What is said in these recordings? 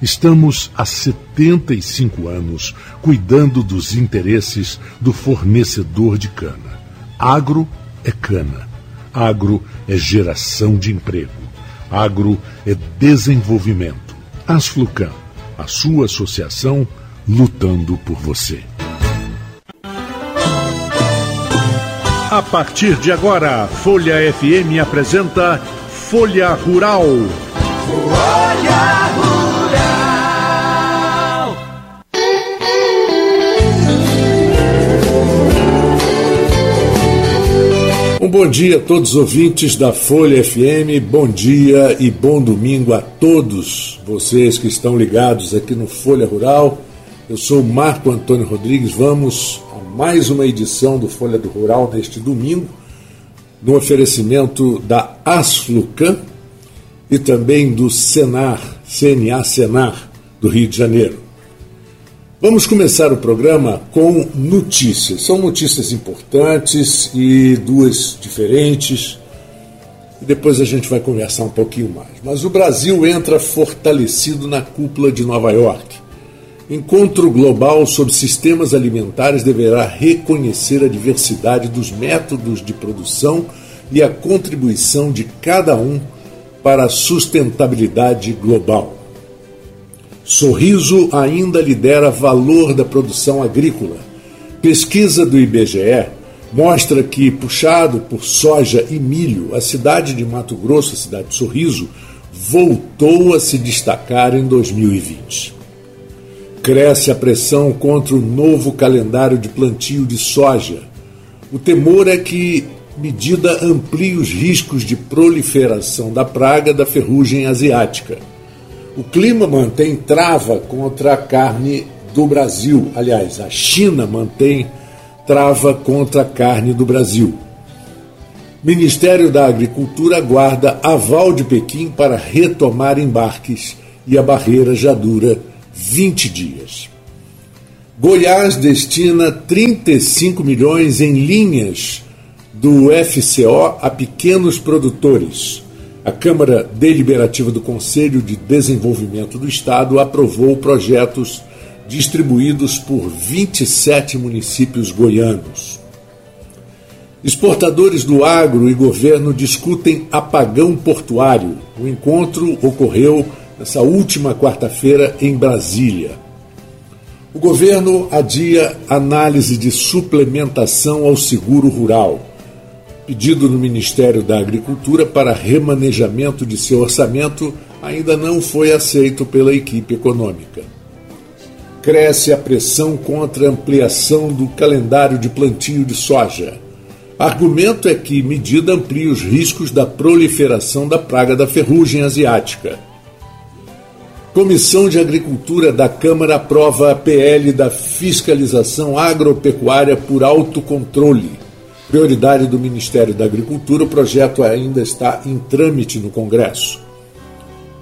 Estamos há 75 anos cuidando dos interesses do fornecedor de cana. Agro é cana. Agro é geração de emprego. Agro é desenvolvimento. Asflucan, a sua associação lutando por você. A partir de agora, Folha FM apresenta Folha Rural. Folha Um bom dia a todos os ouvintes da Folha FM, bom dia e bom domingo a todos vocês que estão ligados aqui no Folha Rural. Eu sou Marco Antônio Rodrigues, vamos a mais uma edição do Folha do Rural neste domingo, no oferecimento da Asflucan e também do Senar, CNA Senar, do Rio de Janeiro. Vamos começar o programa com notícias. São notícias importantes e duas diferentes. E depois a gente vai conversar um pouquinho mais. Mas o Brasil entra fortalecido na cúpula de Nova York. Encontro global sobre sistemas alimentares deverá reconhecer a diversidade dos métodos de produção e a contribuição de cada um para a sustentabilidade global. Sorriso ainda lidera valor da produção agrícola. Pesquisa do IBGE mostra que, puxado por soja e milho, a cidade de Mato Grosso, a cidade de Sorriso, voltou a se destacar em 2020. Cresce a pressão contra o novo calendário de plantio de soja. O temor é que medida amplie os riscos de proliferação da praga da ferrugem asiática. O clima mantém trava contra a carne do Brasil. Aliás, a China mantém trava contra a carne do Brasil. Ministério da Agricultura aguarda aval de Pequim para retomar embarques e a barreira já dura 20 dias. Goiás destina 35 milhões em linhas do FCO a pequenos produtores. A Câmara Deliberativa do Conselho de Desenvolvimento do Estado aprovou projetos distribuídos por 27 municípios goianos. Exportadores do agro e governo discutem apagão portuário. O encontro ocorreu nessa última quarta-feira em Brasília. O governo adia análise de suplementação ao seguro rural pedido no Ministério da Agricultura para remanejamento de seu orçamento ainda não foi aceito pela equipe econômica. Cresce a pressão contra a ampliação do calendário de plantio de soja. Argumento é que medida amplia os riscos da proliferação da praga da ferrugem asiática. Comissão de Agricultura da Câmara aprova a PL da fiscalização agropecuária por autocontrole Prioridade do Ministério da Agricultura, o projeto ainda está em trâmite no Congresso.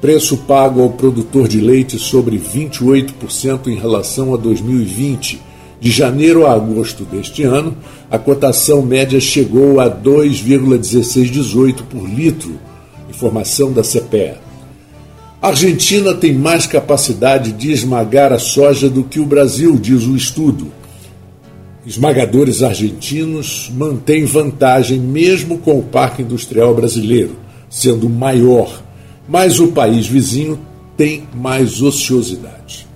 Preço pago ao produtor de leite sobre 28% em relação a 2020. De janeiro a agosto deste ano, a cotação média chegou a 2,1618 por litro, informação da CPEA. A Argentina tem mais capacidade de esmagar a soja do que o Brasil, diz o estudo esmagadores argentinos mantêm vantagem mesmo com o parque industrial brasileiro, sendo maior, mas o país vizinho tem mais ociosidade.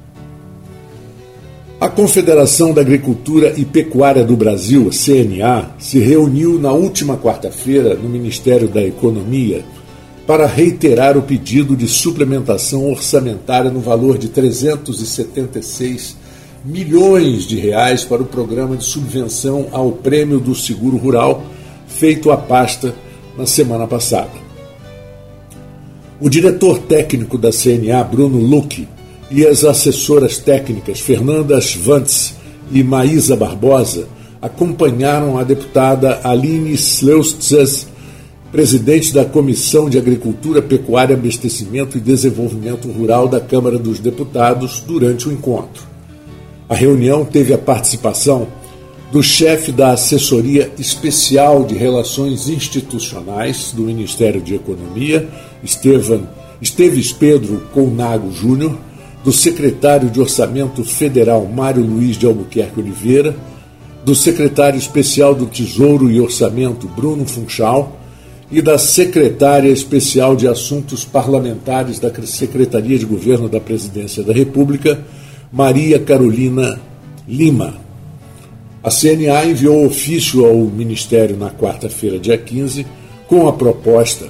A Confederação da Agricultura e Pecuária do Brasil, CNA, se reuniu na última quarta-feira no Ministério da Economia para reiterar o pedido de suplementação orçamentária no valor de 376 milhões de reais para o programa de subvenção ao prêmio do seguro rural, feito à pasta na semana passada. O diretor técnico da CNA, Bruno Luque, e as assessoras técnicas Fernanda Schwantz e Maísa Barbosa acompanharam a deputada Aline Sleustzes, presidente da Comissão de Agricultura, Pecuária, Abastecimento e Desenvolvimento Rural da Câmara dos Deputados, durante o encontro. A reunião teve a participação do chefe da Assessoria Especial de Relações Institucionais do Ministério de Economia, Estevan, Esteves Pedro Colnago Júnior, do secretário de Orçamento Federal Mário Luiz de Albuquerque Oliveira, do secretário especial do Tesouro e Orçamento Bruno Funchal e da secretária especial de Assuntos Parlamentares da Secretaria de Governo da Presidência da República, Maria Carolina Lima. A CNA enviou ofício ao Ministério na quarta-feira, dia 15, com a proposta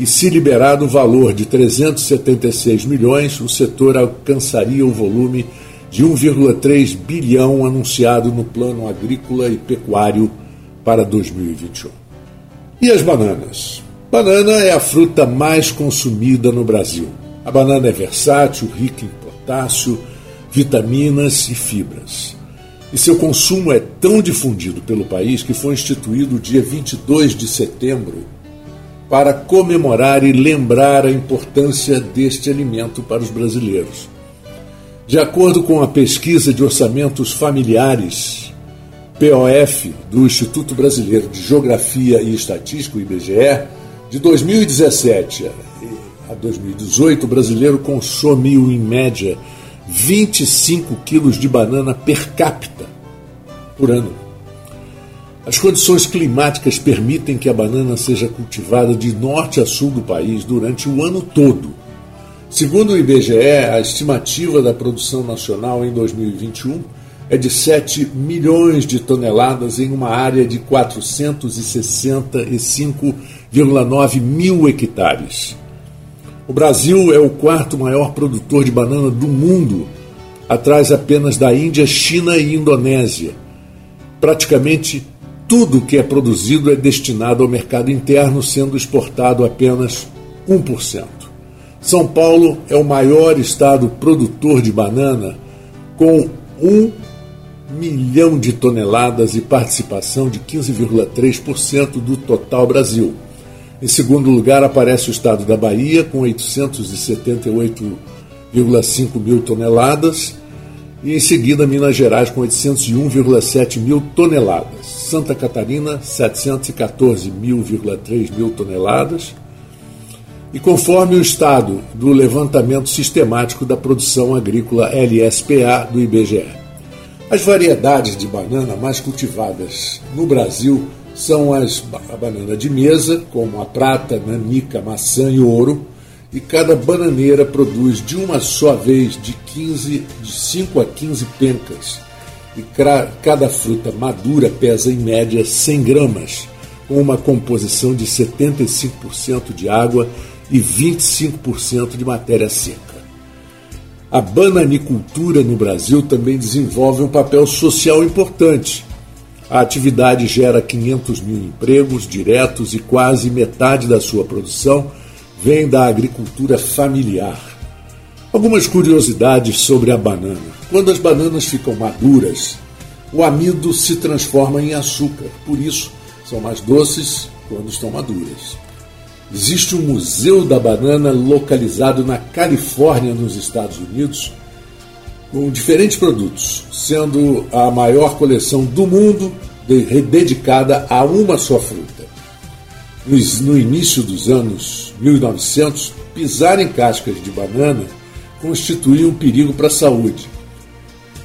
e, se liberado o valor de 376 milhões, o setor alcançaria o volume de 1,3 bilhão anunciado no Plano Agrícola e Pecuário para 2021. E as bananas? Banana é a fruta mais consumida no Brasil. A banana é versátil, rica em potássio, vitaminas e fibras. E seu consumo é tão difundido pelo país que foi instituído o dia 22 de setembro para comemorar e lembrar a importância deste alimento para os brasileiros. De acordo com a pesquisa de orçamentos familiares, POF, do Instituto Brasileiro de Geografia e Estatística, IBGE, de 2017 a 2018, o brasileiro consumiu, em média, 25 quilos de banana per capita por ano. As condições climáticas permitem que a banana seja cultivada de norte a sul do país durante o ano todo Segundo o IBGE, a estimativa da produção nacional em 2021 é de 7 milhões de toneladas em uma área de 465,9 mil hectares. O Brasil é o quarto maior produtor de banana do mundo, atrás apenas da Índia, China e Indonésia. Praticamente tudo que é produzido é destinado ao mercado interno, sendo exportado apenas 1%. São Paulo é o maior estado produtor de banana, com 1 milhão de toneladas e participação de 15,3% do total Brasil. Em segundo lugar aparece o estado da Bahia, com 878,5 mil toneladas, e em seguida Minas Gerais, com 801,7 mil toneladas. Santa Catarina, 714,3 mil toneladas e conforme o estado do levantamento sistemático da produção agrícola LSPA do IBGE. As variedades de banana mais cultivadas no Brasil são as, a banana de mesa, como a prata, nanica, maçã e ouro, e cada bananeira produz de uma só vez de, 15, de 5 a 15 pencas, e cada fruta madura pesa em média 100 gramas, com uma composição de 75% de água e 25% de matéria seca. A bananicultura no Brasil também desenvolve um papel social importante. A atividade gera 500 mil empregos diretos e quase metade da sua produção vem da agricultura familiar. Algumas curiosidades sobre a banana. Quando as bananas ficam maduras, o amido se transforma em açúcar, por isso são mais doces quando estão maduras. Existe um Museu da Banana localizado na Califórnia, nos Estados Unidos, com diferentes produtos, sendo a maior coleção do mundo dedicada a uma só fruta. No início dos anos 1900, pisar em cascas de banana constituía um perigo para a saúde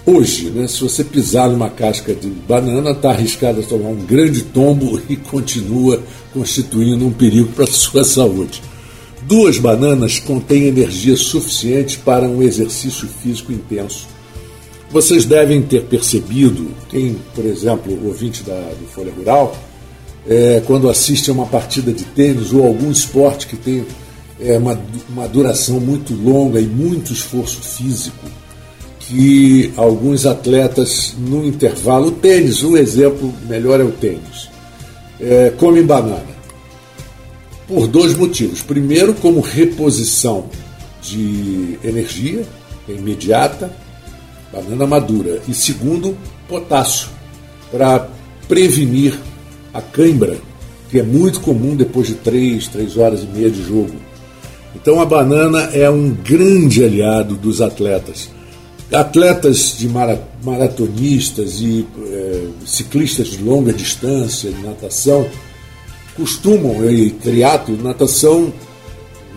Hoje, né, se você pisar numa casca de banana, está arriscado a tomar um grande tombo e continua constituindo um perigo para a sua saúde. Duas bananas contêm energia suficiente para um exercício físico intenso. Vocês devem ter percebido, quem, por exemplo, ouvinte da, do Folha Rural, é, quando assiste a uma partida de tênis ou algum esporte que tem é, uma, uma duração muito longa e muito esforço físico, que alguns atletas no intervalo, o tênis, o exemplo melhor é o tênis. é, comem banana? Por dois motivos. Primeiro, como reposição de energia imediata, banana madura. E segundo, potássio, para prevenir a cãibra, que é muito comum depois de três, três horas e meia de jogo. Então a banana é um grande aliado dos atletas. Atletas de maratonistas e é, ciclistas de longa distância, de natação, costumam, e triatlo, natação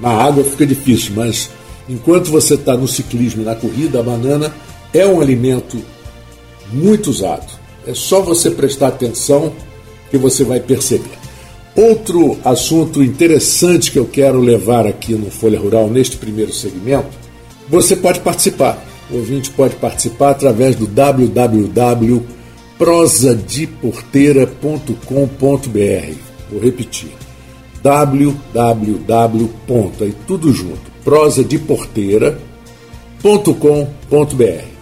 na água fica difícil, mas enquanto você está no ciclismo e na corrida, a banana é um alimento muito usado. É só você prestar atenção que você vai perceber. Outro assunto interessante que eu quero levar aqui no Folha Rural, neste primeiro segmento, você pode participar. O ouvinte pode participar através do www.prosadeporteira.com.br. Vou repetir. www. Aí tudo junto. prosadeporteira.com.br.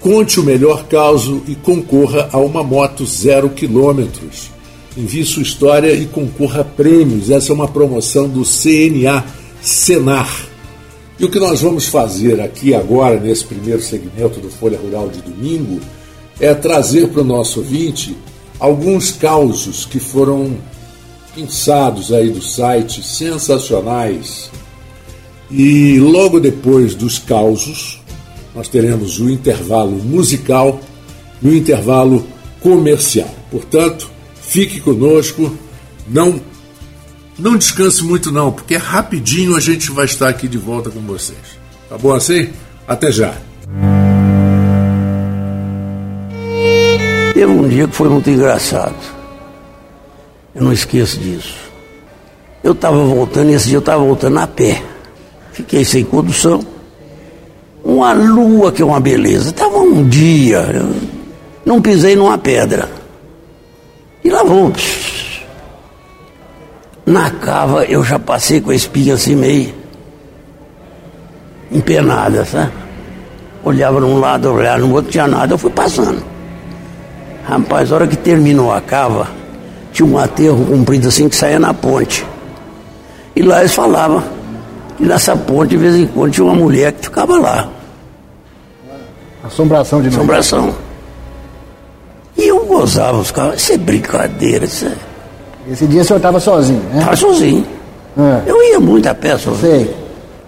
Conte o melhor caso e concorra a uma moto zero quilômetros envie sua história e concorra a prêmios. Essa é uma promoção do CNA Senar. E o que nós vamos fazer aqui agora, nesse primeiro segmento do Folha Rural de domingo, é trazer para o nosso ouvinte alguns causos que foram pensados aí do site, sensacionais. E logo depois dos causos, nós teremos o intervalo musical e o intervalo comercial. Portanto, Fique conosco, não não descanse muito não, porque rapidinho a gente vai estar aqui de volta com vocês. Tá bom assim? Até já. Teve um dia que foi muito engraçado. Eu não esqueço disso. Eu estava voltando, esse dia eu estava voltando a pé. Fiquei sem condução. Uma lua que é uma beleza. Estava um dia. não pisei numa pedra. E lá vamos. Na cava eu já passei com a espinha assim meio empenada, sabe? Olhava num lado, olhava no outro, tinha nada, eu fui passando. Rapaz, a hora que terminou a cava, tinha um aterro comprido assim que saía na ponte. E lá eles falavam que nessa ponte, de vez em quando, tinha uma mulher que ficava lá. Assombração de novo. Assombração. E eu gozava os caras, isso é brincadeira, isso é... Esse dia o senhor estava sozinho, né? Estava sozinho. É. Eu ia muito a pé sozinho. Sei.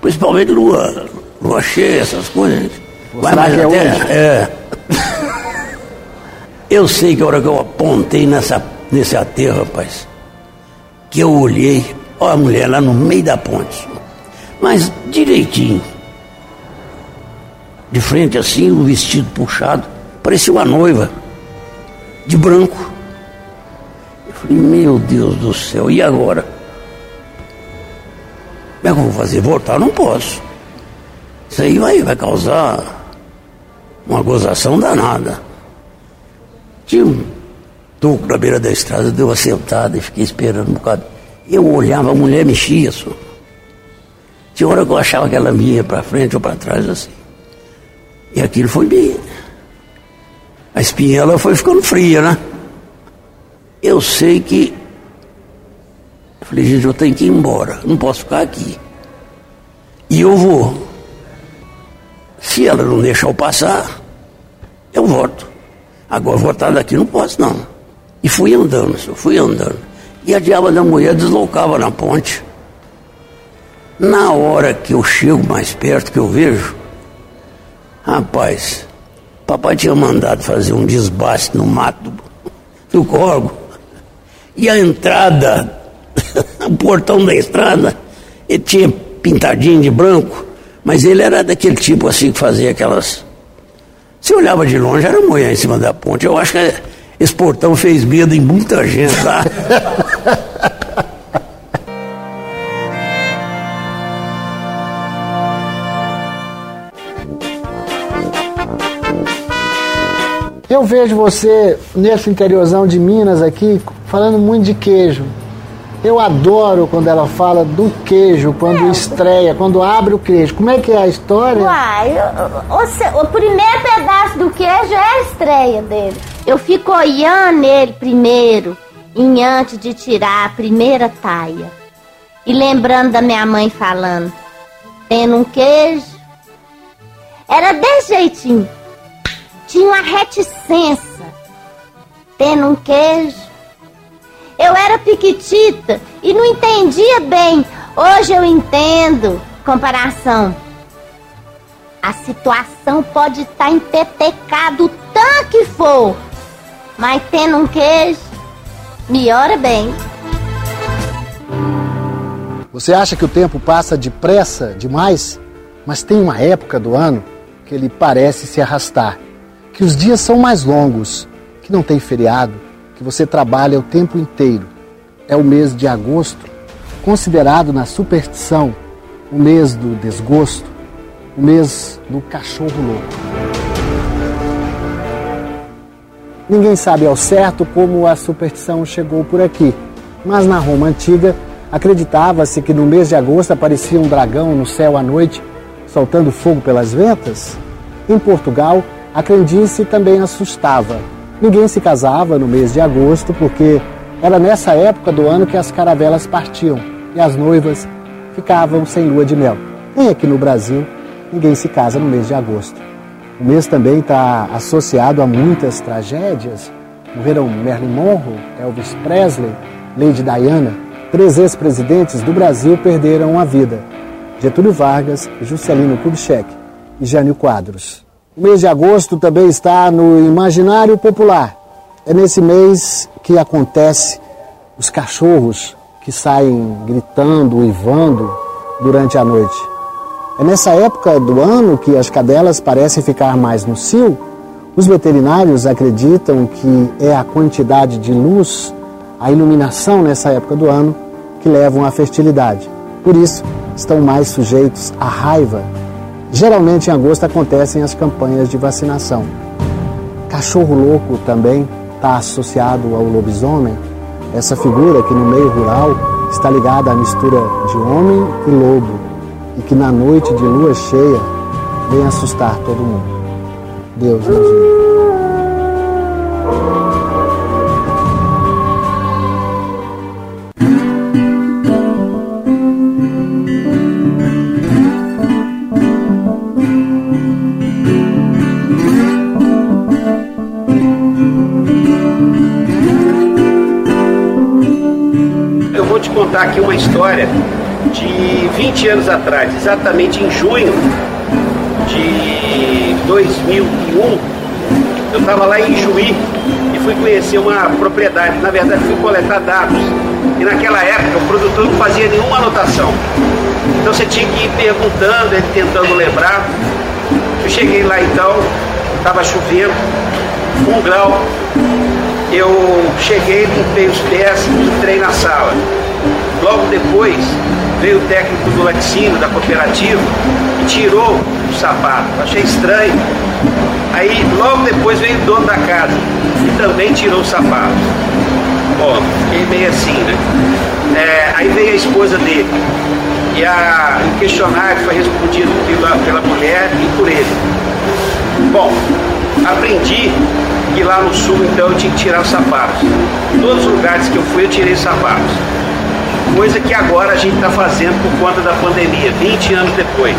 Principalmente lua, lua cheia, essas coisas. Vai mais até, hoje? É. eu sei que a hora que eu apontei nessa, nesse aterro, rapaz, que eu olhei, ó a mulher lá no meio da ponte. Mas direitinho. De frente assim, o vestido puxado, parecia uma noiva de branco. Eu falei, meu Deus do céu, e agora? Como é que eu vou fazer? Voltar? Não posso. Isso aí vai, vai causar uma gozação danada. Tinha toco na beira da estrada, deu uma sentada e fiquei esperando um bocado. Eu olhava, a mulher mexia só. Tinha hora que eu achava que ela vinha para frente ou para trás assim. E aquilo foi bem a espinhela foi ficando fria, né? Eu sei que. Eu falei, gente, eu tenho que ir embora, não posso ficar aqui. E eu vou. Se ela não deixar eu passar, eu volto. Agora voltar daqui não posso, não. E fui andando, fui andando. E a diaba da mulher deslocava na ponte. Na hora que eu chego mais perto, que eu vejo, rapaz, Papai tinha mandado fazer um desbaste no mato do corgo. E a entrada, o portão da estrada, ele tinha pintadinho de branco, mas ele era daquele tipo assim que fazia aquelas. Você olhava de longe, era mulher em cima da ponte. Eu acho que esse portão fez medo em muita gente lá. Eu vejo você nesse interiorzão de Minas aqui falando muito de queijo. Eu adoro quando ela fala do queijo, quando é. estreia, quando abre o queijo. Como é que é a história? Uai, o, o, o primeiro pedaço do queijo é a estreia dele. Eu fico olhando ele primeiro. em antes de tirar a primeira taia. E lembrando da minha mãe falando, tendo um queijo. Era desse jeitinho. Tinha uma reticência. Tendo um queijo. Eu era piquitita e não entendia bem. Hoje eu entendo. Comparação. A situação pode estar tá empetecada o tanto que for. Mas tendo um queijo, melhora bem. Você acha que o tempo passa depressa demais? Mas tem uma época do ano que ele parece se arrastar, que os dias são mais longos, que não tem feriado, que você trabalha o tempo inteiro. É o mês de agosto, considerado na superstição o mês do desgosto, o mês do cachorro louco. Ninguém sabe ao certo como a superstição chegou por aqui, mas na Roma antiga Acreditava-se que no mês de agosto aparecia um dragão no céu à noite, soltando fogo pelas ventas. Em Portugal, a crendice também assustava. Ninguém se casava no mês de agosto porque era nessa época do ano que as caravelas partiam e as noivas ficavam sem lua de mel. Nem aqui no Brasil, ninguém se casa no mês de agosto. O mês também está associado a muitas tragédias. Morreram Marilyn Monroe, Elvis Presley, Lady Diana, Três ex-presidentes do Brasil perderam a vida: Getúlio Vargas, Juscelino Kubitschek e Jânio Quadros. O mês de agosto também está no imaginário popular. É nesse mês que acontece os cachorros que saem gritando, uivando durante a noite. É nessa época do ano que as cadelas parecem ficar mais no cio. Os veterinários acreditam que é a quantidade de luz a iluminação nessa época do ano que levam à fertilidade. Por isso, estão mais sujeitos à raiva. Geralmente em agosto acontecem as campanhas de vacinação. Cachorro louco também está associado ao lobisomem, essa figura que no meio rural está ligada à mistura de homem e lobo e que na noite de lua cheia vem assustar todo mundo. Deus nos livre. Contar aqui uma história de 20 anos atrás, exatamente em junho de 2001. Eu estava lá em Juí e fui conhecer uma propriedade. Na verdade, fui coletar dados. E naquela época o produtor não fazia nenhuma anotação. Então você tinha que ir perguntando, ele tentando lembrar. Eu cheguei lá então, estava chovendo, um grau. Eu cheguei, limpei os pés, entrei na sala. Logo depois veio o técnico do laticínio, da cooperativa, e tirou o sapato. Achei estranho. Aí logo depois veio o dono da casa e também tirou o sapato. Bom, fiquei meio assim, né? É, aí veio a esposa dele. E a, o questionário foi respondido pela, pela mulher e por ele. Bom, aprendi que lá no sul então eu tinha que tirar os sapatos. Em todos os lugares que eu fui eu tirei os sapatos coisa que agora a gente está fazendo por conta da pandemia, 20 anos depois.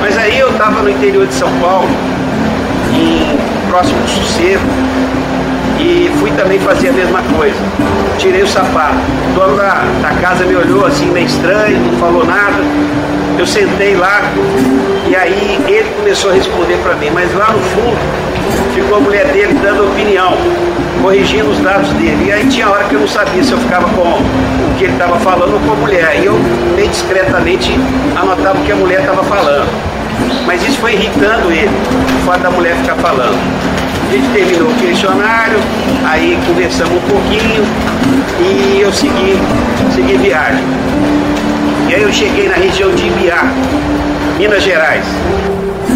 Mas aí eu estava no interior de São Paulo, em próximo do sossego, e fui também fazer a mesma coisa. Tirei o sapato. O dono da, da casa me olhou assim meio estranho, não falou nada. Eu sentei lá e aí ele começou a responder para mim, mas lá no fundo ficou a mulher dele dando opinião, corrigindo os dados dele. E aí tinha hora que eu não sabia se eu ficava com o que ele estava falando ou com a mulher. E eu bem discretamente anotava o que a mulher estava falando. Mas isso foi irritando ele, o fato da mulher ficar falando. A gente terminou o questionário, aí conversamos um pouquinho e eu segui, segui viagem. E aí eu cheguei na região de Ibiá, Minas Gerais.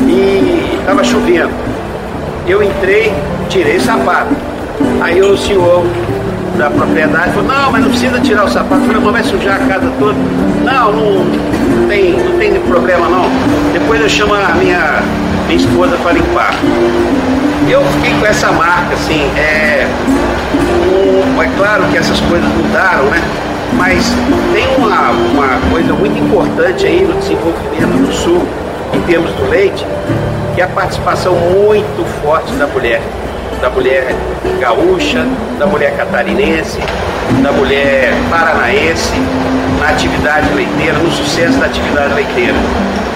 E estava chovendo. Eu entrei, tirei o sapato. Aí o senhor da propriedade falou, não, mas não precisa tirar o sapato. Falei, mas vai sujar a casa toda. Não, não, não, tem, não tem problema não. Depois eu chamo a minha minha esposa para limpar. Eu fiquei com essa marca, assim, é, um, é claro que essas coisas mudaram, né? Mas tem uma, uma coisa muito importante aí no desenvolvimento do Sul, em termos do leite, que é a participação muito forte da mulher. Da mulher gaúcha, da mulher catarinense, da mulher paranaense, na atividade leiteira, no sucesso da atividade leiteira.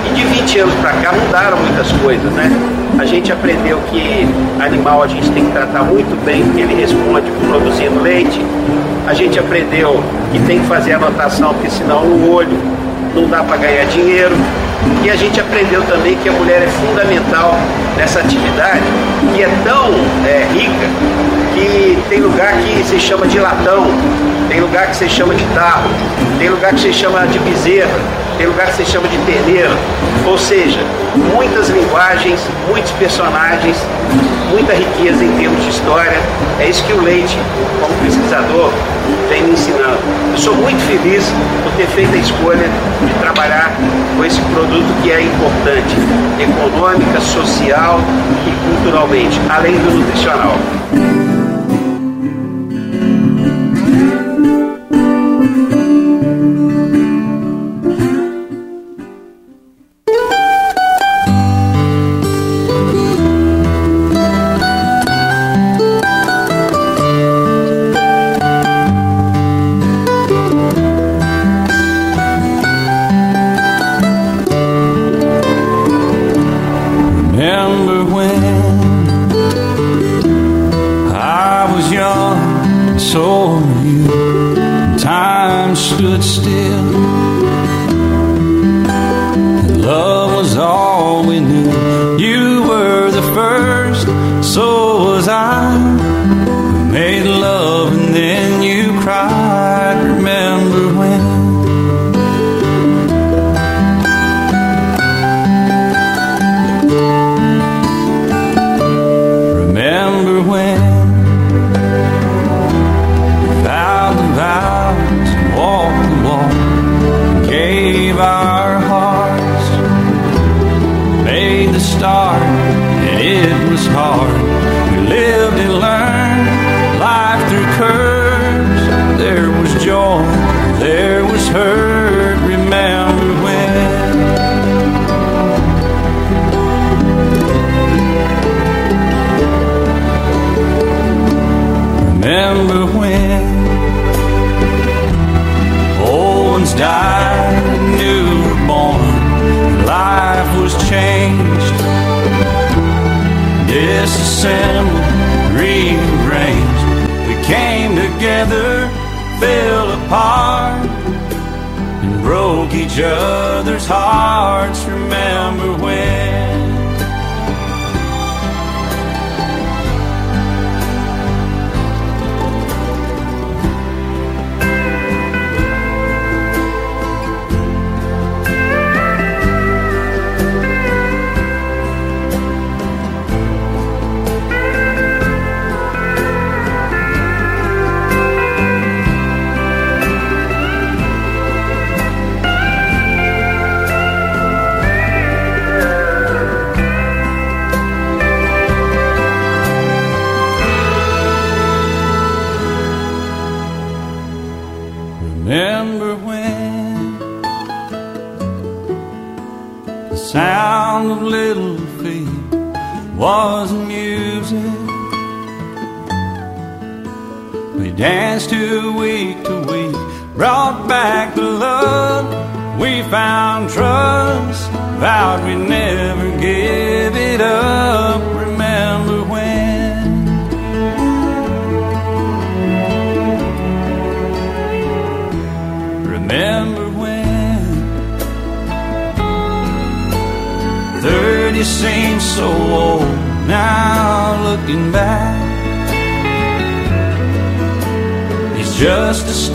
E de 20 anos para cá mudaram muitas coisas, né? A gente aprendeu que animal a gente tem que tratar muito bem, porque ele responde produzindo leite. A gente aprendeu que tem que fazer anotação, porque senão no olho não dá para ganhar dinheiro. E a gente aprendeu também que a mulher é fundamental nessa atividade, que é tão é, rica que tem lugar que se chama de latão, tem lugar que se chama de tarro, tem lugar que se chama de bezerra, tem lugar que se chama de terneiro. Ou seja, muitas linguagens, muitos personagens, muita riqueza em termos de história. É isso que o Leite, como pesquisador, vem me ensinando. Eu sou muito feliz por ter feito a escolha de trabalhar com esse produto que é importante, econômica, social e culturalmente, além do nutricional.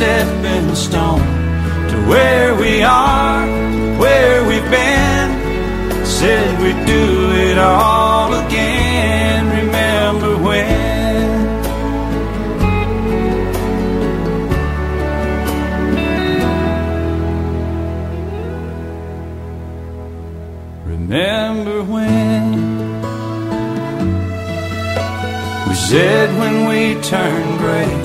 stepping stone to where we are, where we've been. Said we'd do it all again. Remember when? Remember when? We said when we turn gray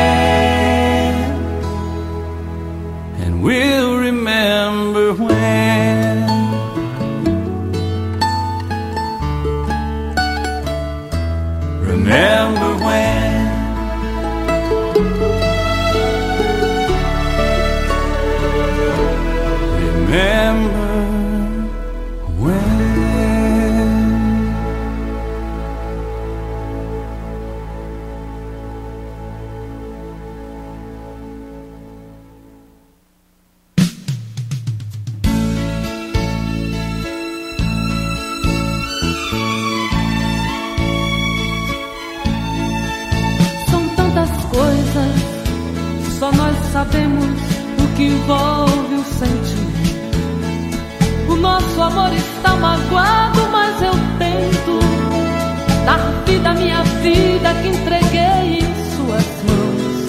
Vida minha vida que entreguei em suas mãos.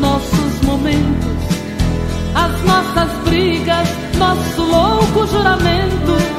Nossos momentos, as nossas brigas, nosso louco juramento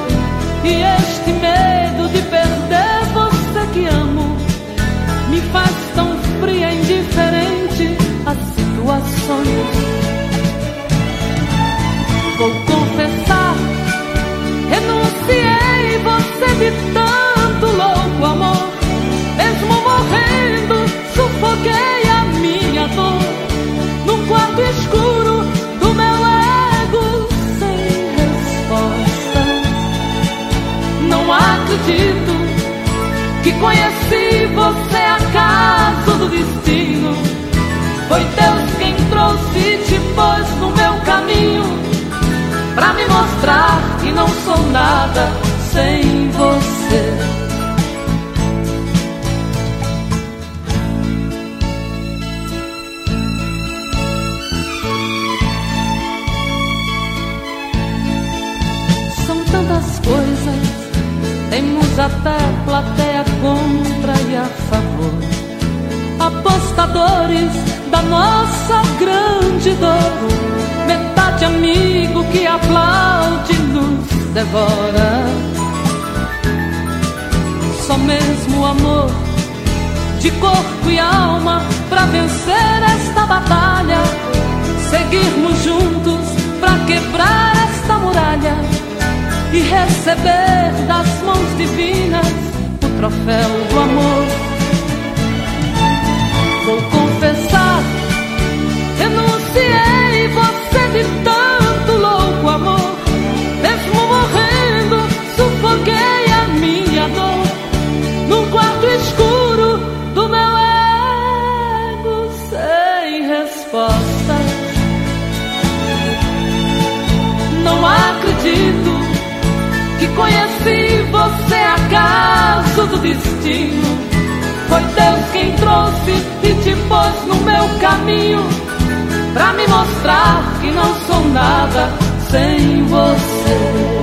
não sou nada sem você.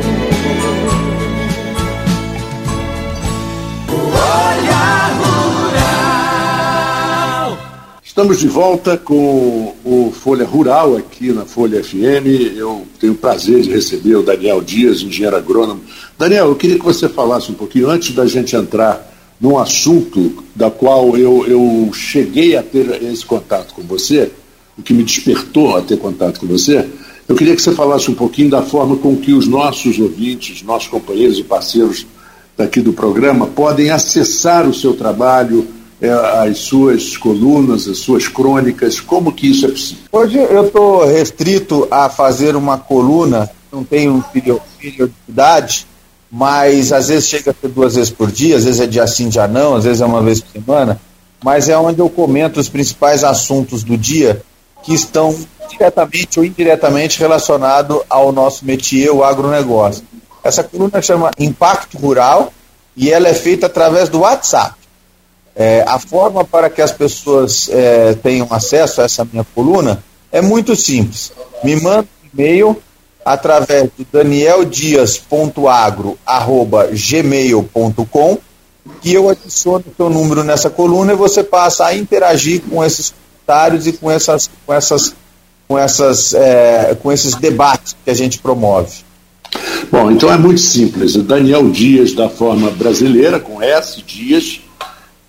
Estamos de volta com o Folha Rural aqui na Folha FM. Eu tenho o prazer de receber o Daniel Dias, engenheiro agrônomo. Daniel, eu queria que você falasse um pouquinho, antes da gente entrar num assunto da qual eu, eu cheguei a ter esse contato com você, o que me despertou a ter contato com você, eu queria que você falasse um pouquinho da forma com que os nossos ouvintes, nossos companheiros e parceiros daqui do programa podem acessar o seu trabalho, é, as suas colunas, as suas crônicas, como que isso é possível? Hoje eu estou restrito a fazer uma coluna, não tenho periodicidade, mas às vezes chega a ser duas vezes por dia, às vezes é dia sim, dia não, às vezes é uma vez por semana, mas é onde eu comento os principais assuntos do dia que estão diretamente ou indiretamente relacionados ao nosso métier, o agronegócio. Essa coluna chama Impacto Rural e ela é feita através do WhatsApp. É, a forma para que as pessoas é, tenham acesso a essa minha coluna é muito simples. Me manda um e-mail através do danieldias.agro.gmail.com que eu adiciono o seu número nessa coluna e você passa a interagir com esses comentários e com essas, com essas, com essas, é, com esses debates que a gente promove. Bom, então é muito simples. Daniel Dias da forma brasileira com S Dias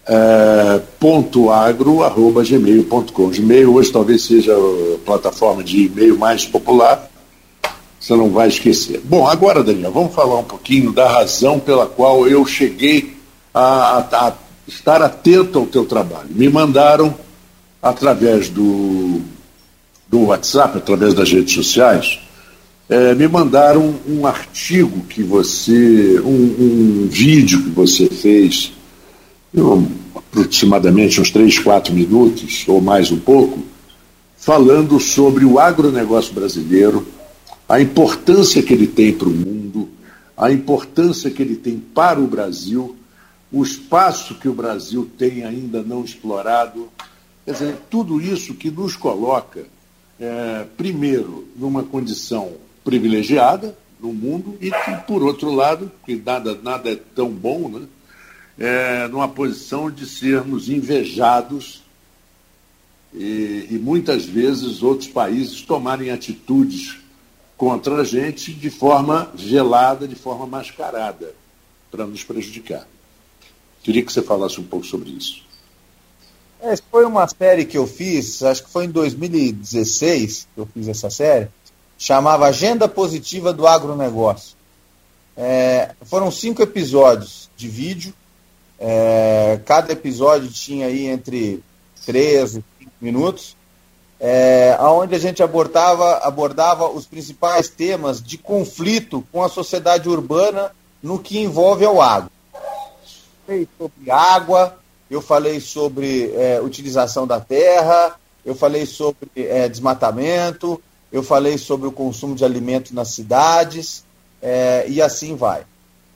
é, ponto agro arroba gmail.com. Gmail hoje talvez seja a plataforma de e-mail mais popular. Você não vai esquecer. Bom, agora, Daniel, vamos falar um pouquinho da razão pela qual eu cheguei a, a, a estar atento ao teu trabalho. Me mandaram através do, do WhatsApp, através das redes sociais, é, me mandaram um artigo que você, um, um vídeo que você fez, um, aproximadamente uns 3, 4 minutos, ou mais um pouco, falando sobre o agronegócio brasileiro, a importância que ele tem para o mundo, a importância que ele tem para o Brasil o espaço que o Brasil tem ainda não explorado. Quer dizer, tudo isso que nos coloca, é, primeiro, numa condição privilegiada no mundo e que, por outro lado, que nada, nada é tão bom, né? É, numa posição de sermos invejados e, e muitas vezes outros países tomarem atitudes contra a gente de forma velada, de forma mascarada, para nos prejudicar. Queria que você falasse um pouco sobre isso. É, foi uma série que eu fiz, acho que foi em 2016 que eu fiz essa série, chamava Agenda Positiva do Agronegócio. É, foram cinco episódios de vídeo, é, cada episódio tinha aí entre 13 e 5 minutos, é, onde a gente abordava, abordava os principais temas de conflito com a sociedade urbana no que envolve ao agro sobre água, eu falei sobre é, utilização da terra, eu falei sobre é, desmatamento, eu falei sobre o consumo de alimentos nas cidades, é, e assim vai.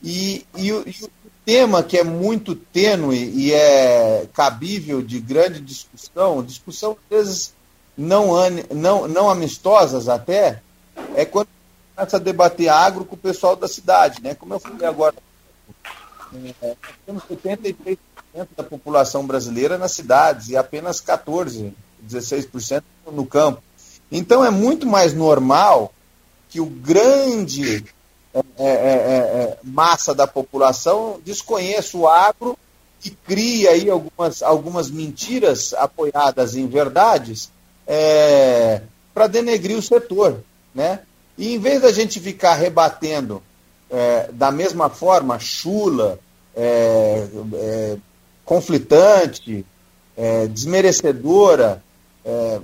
E, e, e, o, tema que é muito tênue e é cabível de grande discussão, discussão às vezes não, não, não amistosas até, é quando começa a debater agro com o pessoal da cidade, né? Como eu falei agora é, temos 73% da população brasileira nas cidades e apenas 14%, 16% no campo. Então é muito mais normal que o grande é, é, é, é, massa da população desconheça o agro e cria aí algumas, algumas mentiras apoiadas em verdades é, para denegrir o setor. Né? E em vez da gente ficar rebatendo é, da mesma forma, chula, é, é, conflitante, é, desmerecedora, é,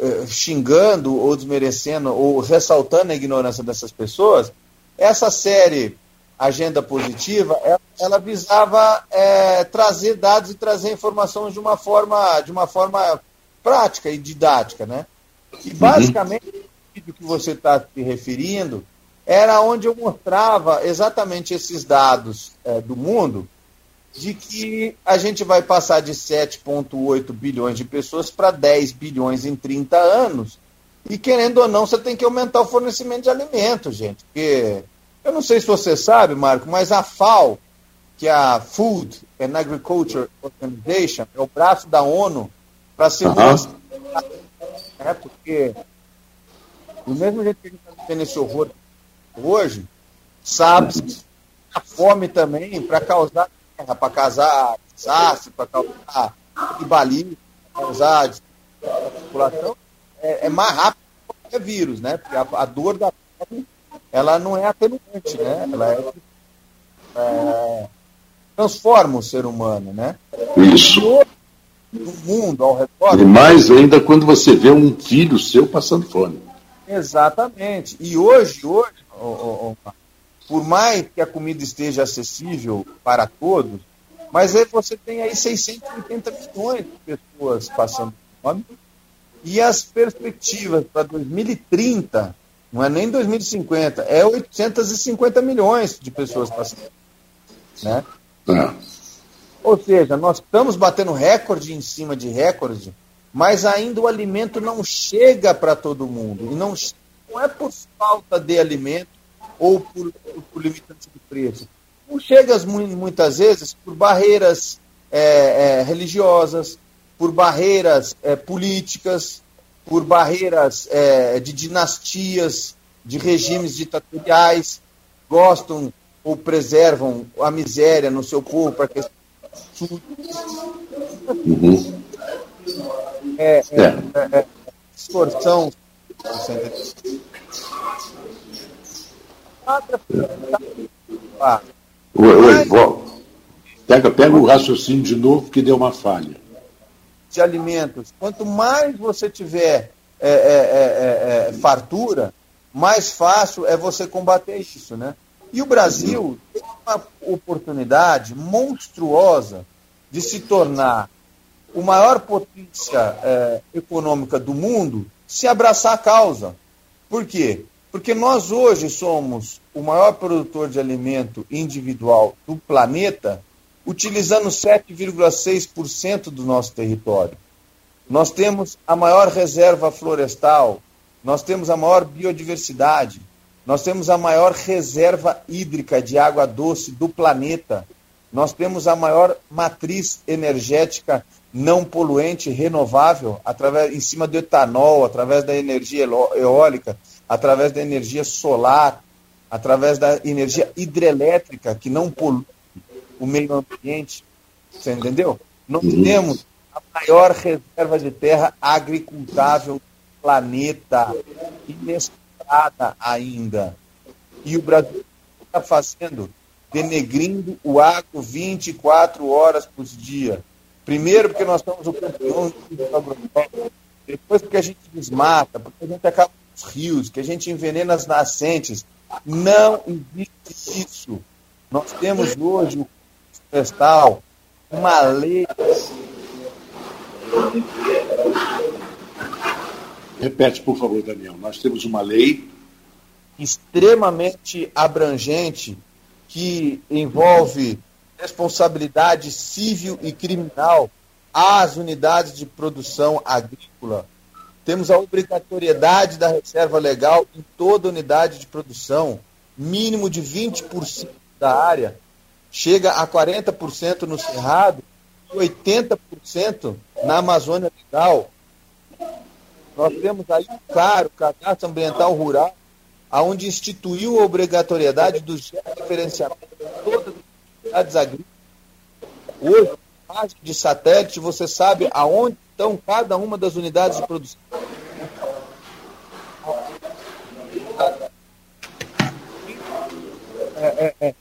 é, xingando ou desmerecendo ou ressaltando a ignorância dessas pessoas, essa série Agenda Positiva, ela, ela visava trazer dados e trazer informações de uma forma, de uma forma prática e didática, né? E uhum. basicamente uhum. o vídeo que você está se referindo era onde eu mostrava exatamente esses dados é, do mundo de que a gente vai passar de 7,8 bilhões de pessoas para 10 bilhões em 30 anos. E querendo ou não, você tem que aumentar o fornecimento de alimentos, gente. Porque eu não sei se você sabe, Marco, mas a FAO, que é a Food and Agriculture Organization, é o braço da ONU para segurança. Uhum. É porque do mesmo jeito que a gente está vivendo esse horror hoje, sabe a fome também para causar guerra, para causar desastre, para causar tribalismo, para causar população, é, é, mais rápido que qualquer vírus, né? Porque a, a, dor da fome, ela não é atenuante, né? Ela é, é transforma o ser humano, né? Isso. No mundo, ao redor. E mais ainda quando você vê um filho seu passando fome. Exatamente. E hoje, hoje, oh, oh, oh, por mais que a comida esteja acessível para todos, mas aí você tem aí 680 milhões de pessoas passando fome e as perspectivas para 2030 não é nem 2050, é 850 milhões de pessoas passando. Né? É. Ou seja, nós estamos batendo recorde em cima de recorde, mas ainda o alimento não chega para todo mundo. E não, não é por falta de alimento ou por, por limitante de preço. chega muitas vezes por barreiras é, é, religiosas, por barreiras é, políticas, por barreiras é, de dinastias, de regimes ditatoriais, gostam ou preservam a miséria no seu povo para que uhum. é, é, é, é, distorção Oi, oi, pega, pega o raciocínio de novo que deu uma falha. De alimentos. Quanto mais você tiver é, é, é, é, fartura, mais fácil é você combater isso, né? E o Brasil tem uma oportunidade monstruosa de se tornar o maior potência é, econômica do mundo se abraçar a causa. Por quê? Porque nós hoje somos o maior produtor de alimento individual do planeta, utilizando 7,6% do nosso território. Nós temos a maior reserva florestal, nós temos a maior biodiversidade, nós temos a maior reserva hídrica de água doce do planeta. Nós temos a maior matriz energética não poluente renovável através em cima do etanol, através da energia eólica, através da energia solar, através da energia hidrelétrica que não polui o meio ambiente. Você entendeu? Nós uhum. temos a maior reserva de terra agricultável do planeta, inesperada ainda. E o Brasil está fazendo, denegrindo o agro 24 horas por dia. Primeiro, porque nós estamos o campeão do agronômico. Depois, porque a gente desmata, porque a gente acaba rios, que a gente envenena as nascentes. Não existe isso. Nós temos hoje o florestal, uma lei. Repete, por favor, Daniel. Nós temos uma lei extremamente abrangente que envolve responsabilidade civil e criminal às unidades de produção agrícola. Temos a obrigatoriedade da reserva legal em toda unidade de produção, mínimo de 20% da área, chega a 40% no Cerrado e 80% na Amazônia Legal. Nós temos aí, claro, o cadastro ambiental rural, aonde instituiu a obrigatoriedade do diferenciamento de todas as unidades agrícolas. Hoje, imagem de satélite, você sabe aonde estão cada uma das unidades de produção. É, é, é.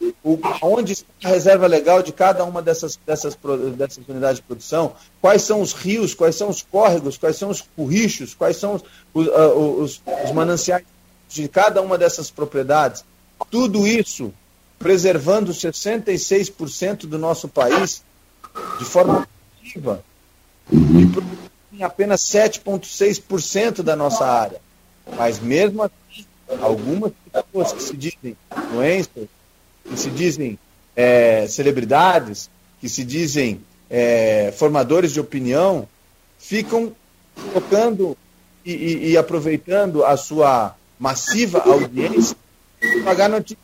Onde está a reserva legal de cada uma dessas, dessas, dessas unidades de produção, quais são os rios, quais são os córregos, quais são os currichos, quais são os, os, os, os mananciais de cada uma dessas propriedades. Tudo isso preservando 66% do nosso país de forma ativa e produzem apenas 7,6% da nossa área. Mas mesmo assim, algumas pessoas que se dizem influencers, que se dizem é, celebridades, que se dizem é, formadores de opinião, ficam colocando e, e, e aproveitando a sua massiva audiência para pagar notícia,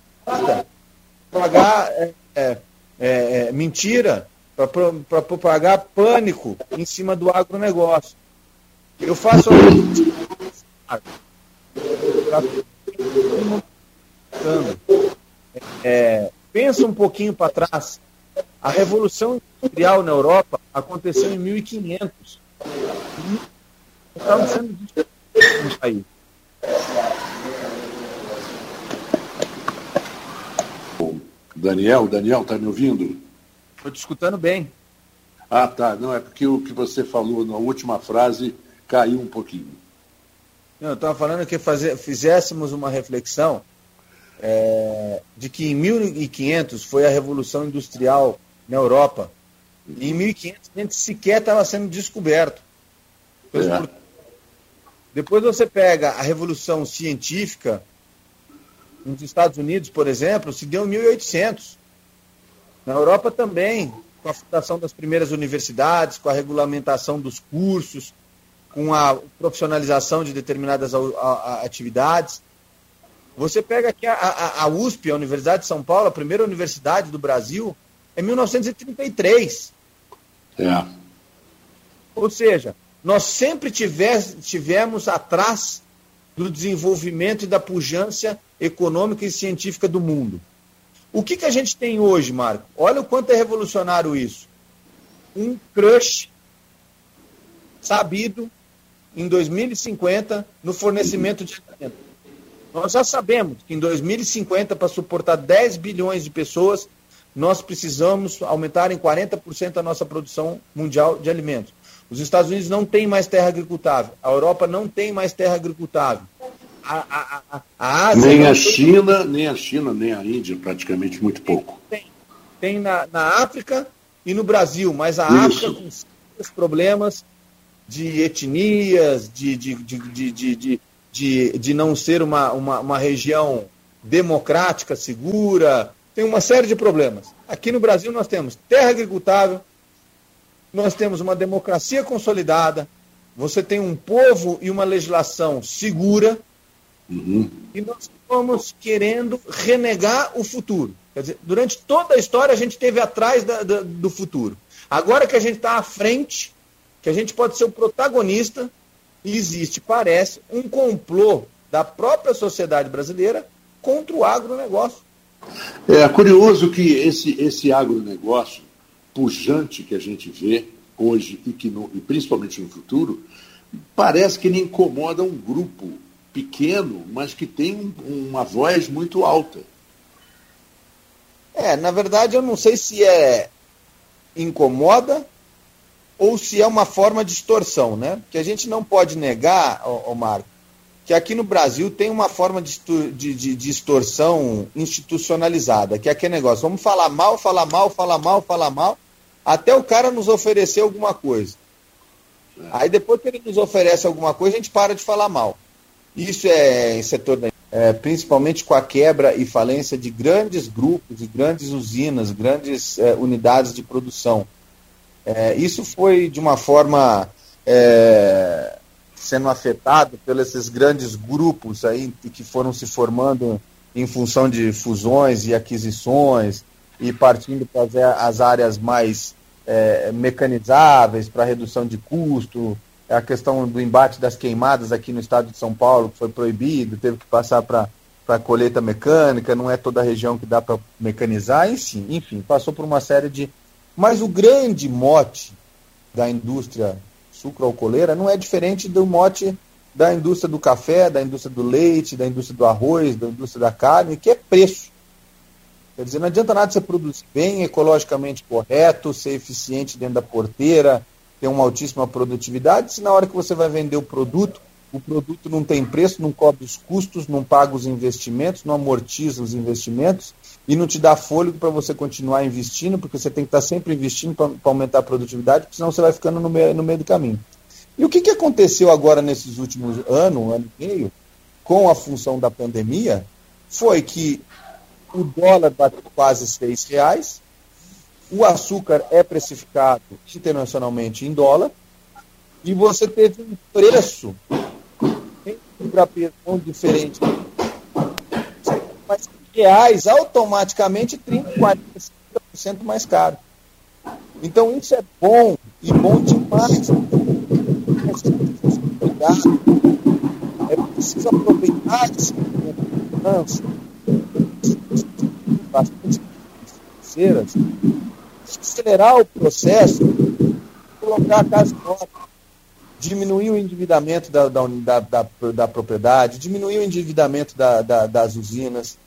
pagar é, é, é, mentira, para propagar pânico em cima do agronegócio. Eu faço é, pensa um pouquinho para trás. A revolução industrial na Europa aconteceu em 1500. Estamos sendo país. Daniel, Daniel, está me ouvindo? Estou te escutando bem. Ah, tá. Não, é porque o que você falou na última frase caiu um pouquinho. Não, eu estava falando que fazer, fizéssemos uma reflexão é, de que em 1500 foi a Revolução Industrial na Europa. E em 1500 a gente sequer estava sendo descoberto. É. Depois você pega a Revolução Científica, nos Estados Unidos, por exemplo, se deu em 1800. Na Europa também, com a fundação das primeiras universidades, com a regulamentação dos cursos, com a profissionalização de determinadas atividades. Você pega aqui a, a, a USP, a Universidade de São Paulo, a primeira universidade do Brasil, é 1933. É. Ou seja, nós sempre tivemos atrás do desenvolvimento e da pujança econômica e científica do mundo. O que, que a gente tem hoje, Marco? Olha o quanto é revolucionário isso. Um crush sabido em 2050 no fornecimento de alimento. Nós já sabemos que em 2050, para suportar 10 bilhões de pessoas, nós precisamos aumentar em 40% a nossa produção mundial de alimentos. Os Estados Unidos não têm mais terra agricultável. A Europa não tem mais terra agricultável. A, a, a, Ásia, nem a China, nem a China, nem a Índia, praticamente muito pouco. Tem, tem na, na África e no Brasil, mas a Isso. África com sérios problemas de etnias, de, de, de, de, de, de, de, não ser uma, uma, uma região democrática, segura, tem uma série de problemas. Aqui no Brasil nós temos terra agricultável, nós temos uma democracia consolidada, você tem um povo e uma legislação segura, Uhum. e nós estamos querendo renegar o futuro. Quer dizer, durante toda a história a gente esteve atrás da- da- do futuro. Agora que a gente está à frente, que a gente pode ser o protagonista, existe, parece, um complô da própria sociedade brasileira contra o agronegócio. É curioso que esse, esse agronegócio pujante que a gente vê hoje e que no- e principalmente no futuro, parece que ele incomoda um grupo pequeno, mas que tem um- uma voz muito alta. É, na verdade eu não sei se é incomoda ou se é uma forma de extorsão, né? Que a gente não pode negar, ô, ô Marco, que aqui no Brasil tem uma forma de, de, de, de extorsão institucionalizada, que é aquele negócio, vamos falar mal, falar mal, falar mal, falar mal, até o cara nos oferecer alguma coisa. Aí depois que ele nos oferece alguma coisa, a gente para de falar mal. Isso é em setor da é, principalmente com a quebra e falência de grandes grupos, de grandes usinas, grandes é, unidades de produção. É, isso foi de uma forma é, sendo afetado pelos esses grandes grupos aí que foram se formando em função de fusões e aquisições e partindo para as, as áreas mais é, mecanizáveis para redução de custo, a questão do embate das queimadas aqui no estado de São Paulo, que foi proibido, teve que passar para a colheita mecânica, não é toda a região que dá para mecanizar, enfim, enfim, passou por uma série de. Mas o grande mote da indústria sucroalcooleira não é diferente do mote da indústria do café, da indústria do leite, da indústria do arroz, da indústria da carne, que é preço. Quer dizer, não adianta nada você produzir bem, ecologicamente correto, ser eficiente dentro da porteira, ter uma altíssima produtividade, se na hora que você vai vender o produto, o produto não tem preço, não cobre os custos, não paga os investimentos, não amortiza os investimentos e não te dá fôlego para você continuar investindo, porque você tem que estar sempre investindo para aumentar a produtividade, porque senão você vai ficando no meio, no meio do caminho. E o que, que aconteceu agora nesses últimos anos, ano e meio, com a função da pandemia, foi que o dólar bateu quase seis reais, o açúcar é precificado internacionalmente em dólar, e você teve um preço para um diferente, mas reais automaticamente 30, 40, 50% mais caro. Então isso é bom e bom demais. É preciso aproveitar esse momento financeiras, acelerar o processo, colocar a casa em ordem, diminuir o endividamento da, da, da, da, da propriedade, diminuir o endividamento da, da, das usinas,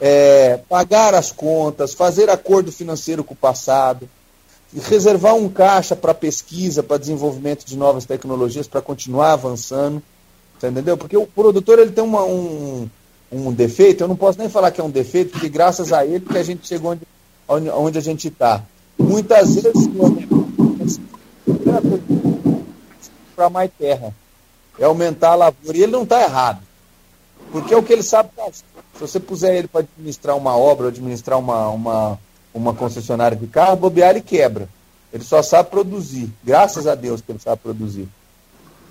é, pagar as contas, fazer acordo financeiro com o passado, reservar um caixa para pesquisa, para desenvolvimento de novas tecnologias, para continuar avançando. Você entendeu? Porque o produtor ele tem uma, um, um defeito, eu não posso nem falar que é um defeito, porque graças a ele que a gente chegou onde, onde a gente está. Muitas vezes para mais terra, é aumentar a lavoura. E ele não está errado, porque é o que ele sabe fazer. Se você puser ele para administrar uma obra, administrar uma, uma, uma concessionária de carro, bobear ele quebra. Ele só sabe produzir. Graças a Deus que ele sabe produzir.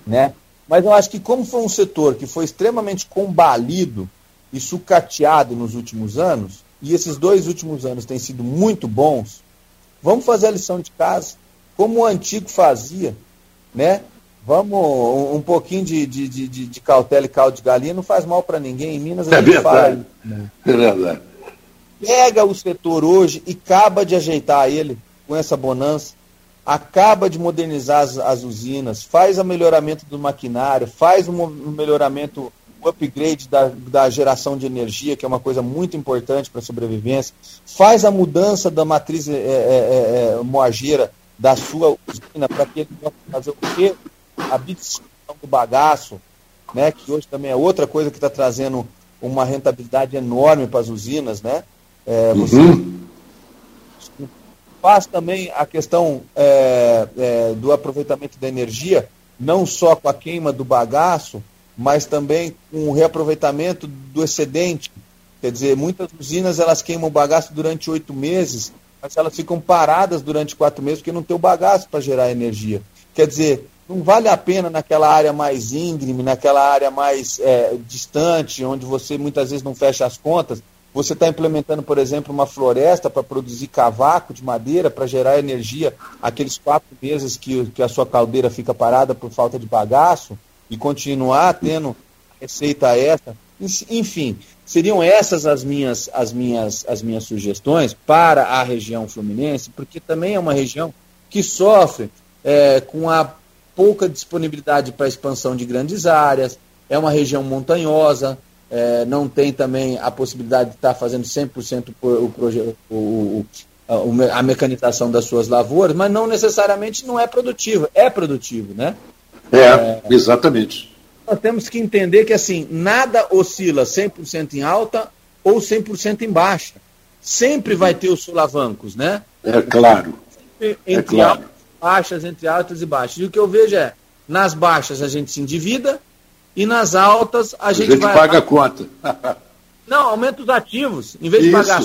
Né? Mas eu acho que como foi um setor que foi extremamente combalido e sucateado nos últimos anos, e esses dois últimos anos têm sido muito bons, vamos fazer a lição de casa, como o antigo fazia, né? Vamos, um, um pouquinho de, de, de, de, cautela e caldo de galinha não faz mal para ninguém. Em Minas a é gente verdade. fala? É verdade. Pega o setor hoje e acaba de ajeitar ele com essa bonança, acaba de modernizar as, as usinas, faz o melhoramento do maquinário, faz um, um melhoramento o upgrade da, da geração de energia, que é uma coisa muito importante para a sobrevivência, faz a mudança da matriz é, é, é, é moageira da sua usina para que ele possa fazer o quê? A substituição do bagaço, né, que hoje também é outra coisa que está trazendo uma rentabilidade enorme para as usinas, né? É, você uhum. faz também a questão é, é, do aproveitamento da energia, não só com a queima do bagaço, mas também com o reaproveitamento do excedente. Quer dizer, muitas usinas elas queimam bagaço durante oito meses, mas elas ficam paradas durante quatro meses porque não tem o bagaço para gerar energia. Quer dizer, não vale a pena naquela área mais íngreme, naquela área mais é, distante, onde você muitas vezes não fecha as contas, você está implementando, por exemplo, uma floresta para produzir cavaco de madeira para gerar energia aqueles quatro meses que, que a sua caldeira fica parada por falta de bagaço e continuar tendo receita essa. Enfim, seriam essas as minhas, as minhas, as minhas sugestões para a região fluminense, porque também é uma região que sofre é, com a pouca disponibilidade para expansão de grandes áreas, é uma região montanhosa, é, não tem também a possibilidade de estar fazendo 100% o, o, o, a mecanização das suas lavouras, mas não necessariamente não é produtivo, é produtivo, né? É, é, exatamente. Nós temos que entender que assim, nada oscila 100% em alta ou 100% em baixa. Sempre vai ter os solavancos, né? É claro. Entre é claro. altas, baixas, entre altas e baixas. E o que eu vejo é, nas baixas a gente se endivida e nas altas a gente, a gente vai... paga a conta. Não, aumenta os ativos. Em vez Isso. de pagar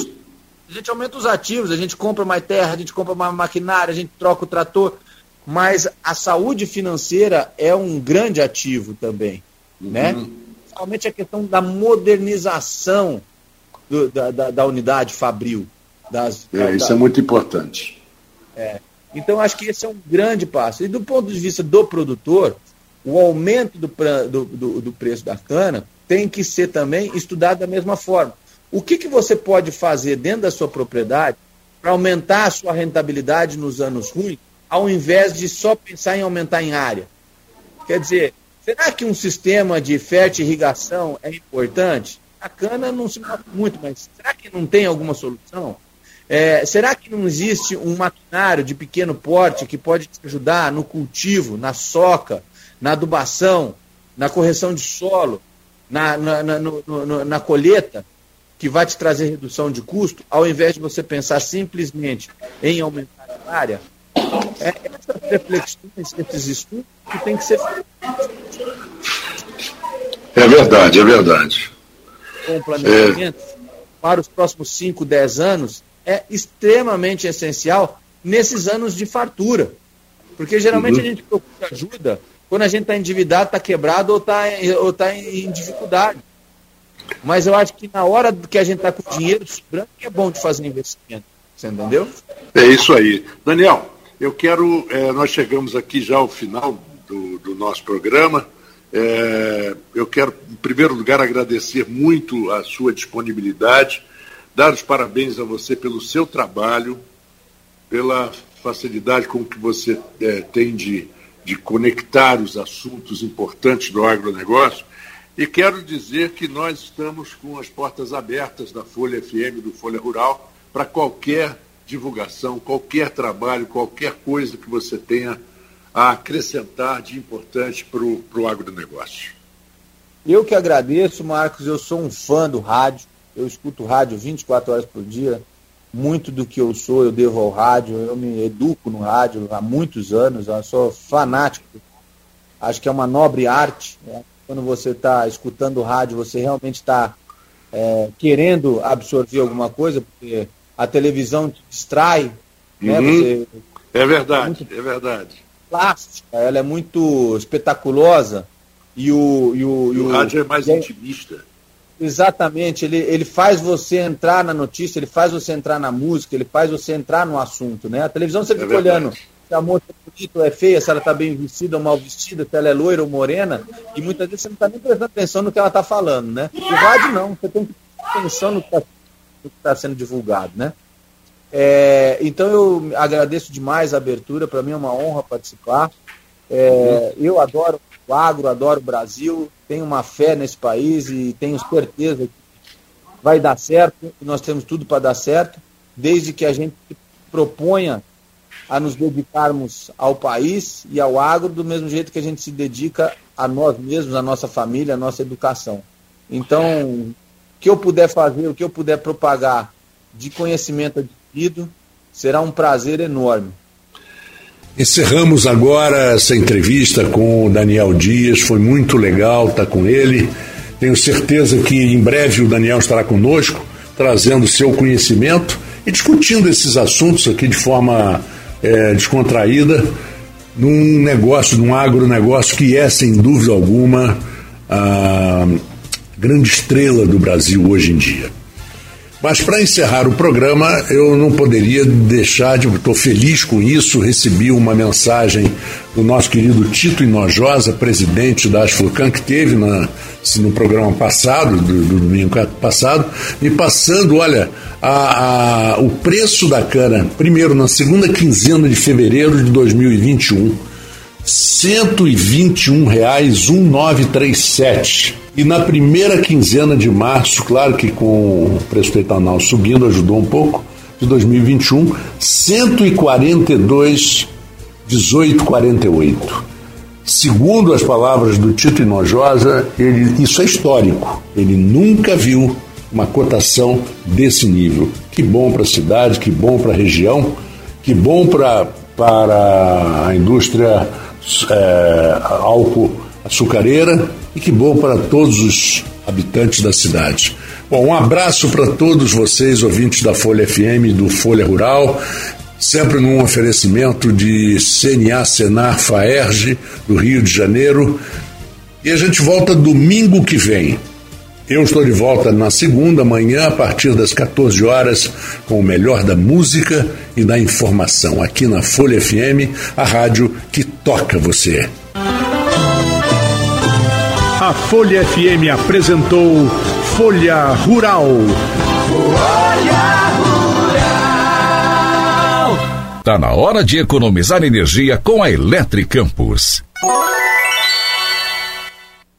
a gente aumenta os ativos, a gente compra mais terra, a gente compra mais maquinária, a gente troca o trator mas a saúde financeira é um grande ativo também, uhum. né? Principalmente a questão da modernização do, da, da, da, unidade fabril. Das, é, da, isso é muito importante. É. Então, acho que esse é um grande passo. E do ponto de vista do produtor, o aumento do, do, do, do preço da cana tem que ser também estudado da mesma forma. O que, que você pode fazer dentro da sua propriedade para aumentar a sua rentabilidade nos anos ruins ao invés de só pensar em aumentar em área? Quer dizer, será que um sistema de irrigação é importante? A cana não se move muito, mas será que não tem alguma solução? É, será que não existe um maquinário de pequeno porte que pode te ajudar no cultivo, na soca, na adubação, na correção de solo, na, na, na, no, na colheita, que vai te trazer redução de custo, ao invés de você pensar simplesmente em aumentar a área? É essas reflexões, esses estudos que tem que ser É verdade, é verdade. Com planejamento é. para os próximos 5, 10 anos é extremamente essencial nesses anos de fartura. Porque geralmente uhum. a gente procura ajuda quando a gente está endividado, está quebrado ou está ou tá em dificuldade. Mas eu acho que na hora que a gente está com dinheiro sobrando, é bom de fazer investimento. Você entendeu? É isso aí. Daniel, eu quero, é, nós chegamos aqui já ao final do, do nosso programa. É, eu quero, em primeiro lugar, agradecer muito a sua disponibilidade, dar os parabéns a você pelo seu trabalho, pela facilidade com que você é, tem de, de conectar os assuntos importantes do agronegócio. E quero dizer que nós estamos com as portas abertas da Folha FM, do Folha Rural, para qualquer divulgação, qualquer trabalho, qualquer coisa que você tenha a acrescentar de importante para o agronegócio. Eu que agradeço, Marcos. Eu sou um fã do rádio. Eu escuto rádio 24 horas por dia. Muito do que eu sou eu devo ao rádio. Eu me educo no rádio há muitos anos. Eu sou fanático. Acho que é uma nobre arte. Né? Quando você está escutando rádio, você realmente está é, querendo absorver alguma coisa, porque a televisão te distrai. Né? Uhum. Você, é verdade, é, é verdade. Plástica, ela é muito espetaculosa. E o, e o, e o, o rádio é mais intimista. Exatamente, ele, ele faz você entrar na notícia, ele faz você entrar na música, ele faz você entrar no assunto, né? A televisão você fica olhando se a moça é bonita ou é feia, se ela está bem vestida ou mal vestida, se ela é loira ou morena, e muitas vezes você não está nem prestando atenção no que ela está falando, né? O rádio não, você tem que prestar atenção no que está tá sendo divulgado, né? É, então eu agradeço demais a abertura, para mim é uma honra participar. É, eu adoro o agro, adoro o Brasil, tenho uma fé nesse país e tenho certeza que vai dar certo, e nós temos tudo para dar certo, desde que a gente proponha a nos dedicarmos ao país e ao agro do mesmo jeito que a gente se dedica a nós mesmos, a nossa família, a nossa educação. Então, que eu puder fazer, o que eu puder propagar de conhecimento adquirido, será um prazer enorme. Encerramos agora essa entrevista com o Daniel Dias, foi muito legal estar com ele. Tenho certeza que em breve o Daniel estará conosco, trazendo seu conhecimento e discutindo esses assuntos aqui de forma é, descontraída num negócio, num agronegócio que é, sem dúvida alguma, grande estrela do Brasil hoje em dia. Mas para encerrar o programa, eu não poderia deixar de. Estou feliz com isso. Recebi uma mensagem do nosso querido Tito Inojosa, presidente da Asflucan, que teve na, no programa passado, do, do, domingo passado, me passando, olha, a, a, o preço da cana, primeiro na segunda quinzena de fevereiro de 2021, R$ 121,1937 e na primeira quinzena de março, claro que com o preço do etanol subindo ajudou um pouco, de 2021, 142, 1848. Segundo as palavras do Tito Inojosa, ele, isso é histórico. Ele nunca viu uma cotação desse nível. Que bom para a cidade, que bom para a região, que bom pra, para a indústria é, álcool açucareira e que bom para todos os habitantes da cidade. Bom, um abraço para todos vocês, ouvintes da Folha FM, do Folha Rural, sempre num oferecimento de CNA Senar Faerge, do Rio de Janeiro. E a gente volta domingo que vem. Eu estou de volta na segunda manhã, a partir das 14 horas, com o melhor da música e da informação, aqui na Folha FM, a rádio que toca você. A Folha FM apresentou Folha Rural. Folha Rural. Tá na hora de economizar energia com a Eletricampus.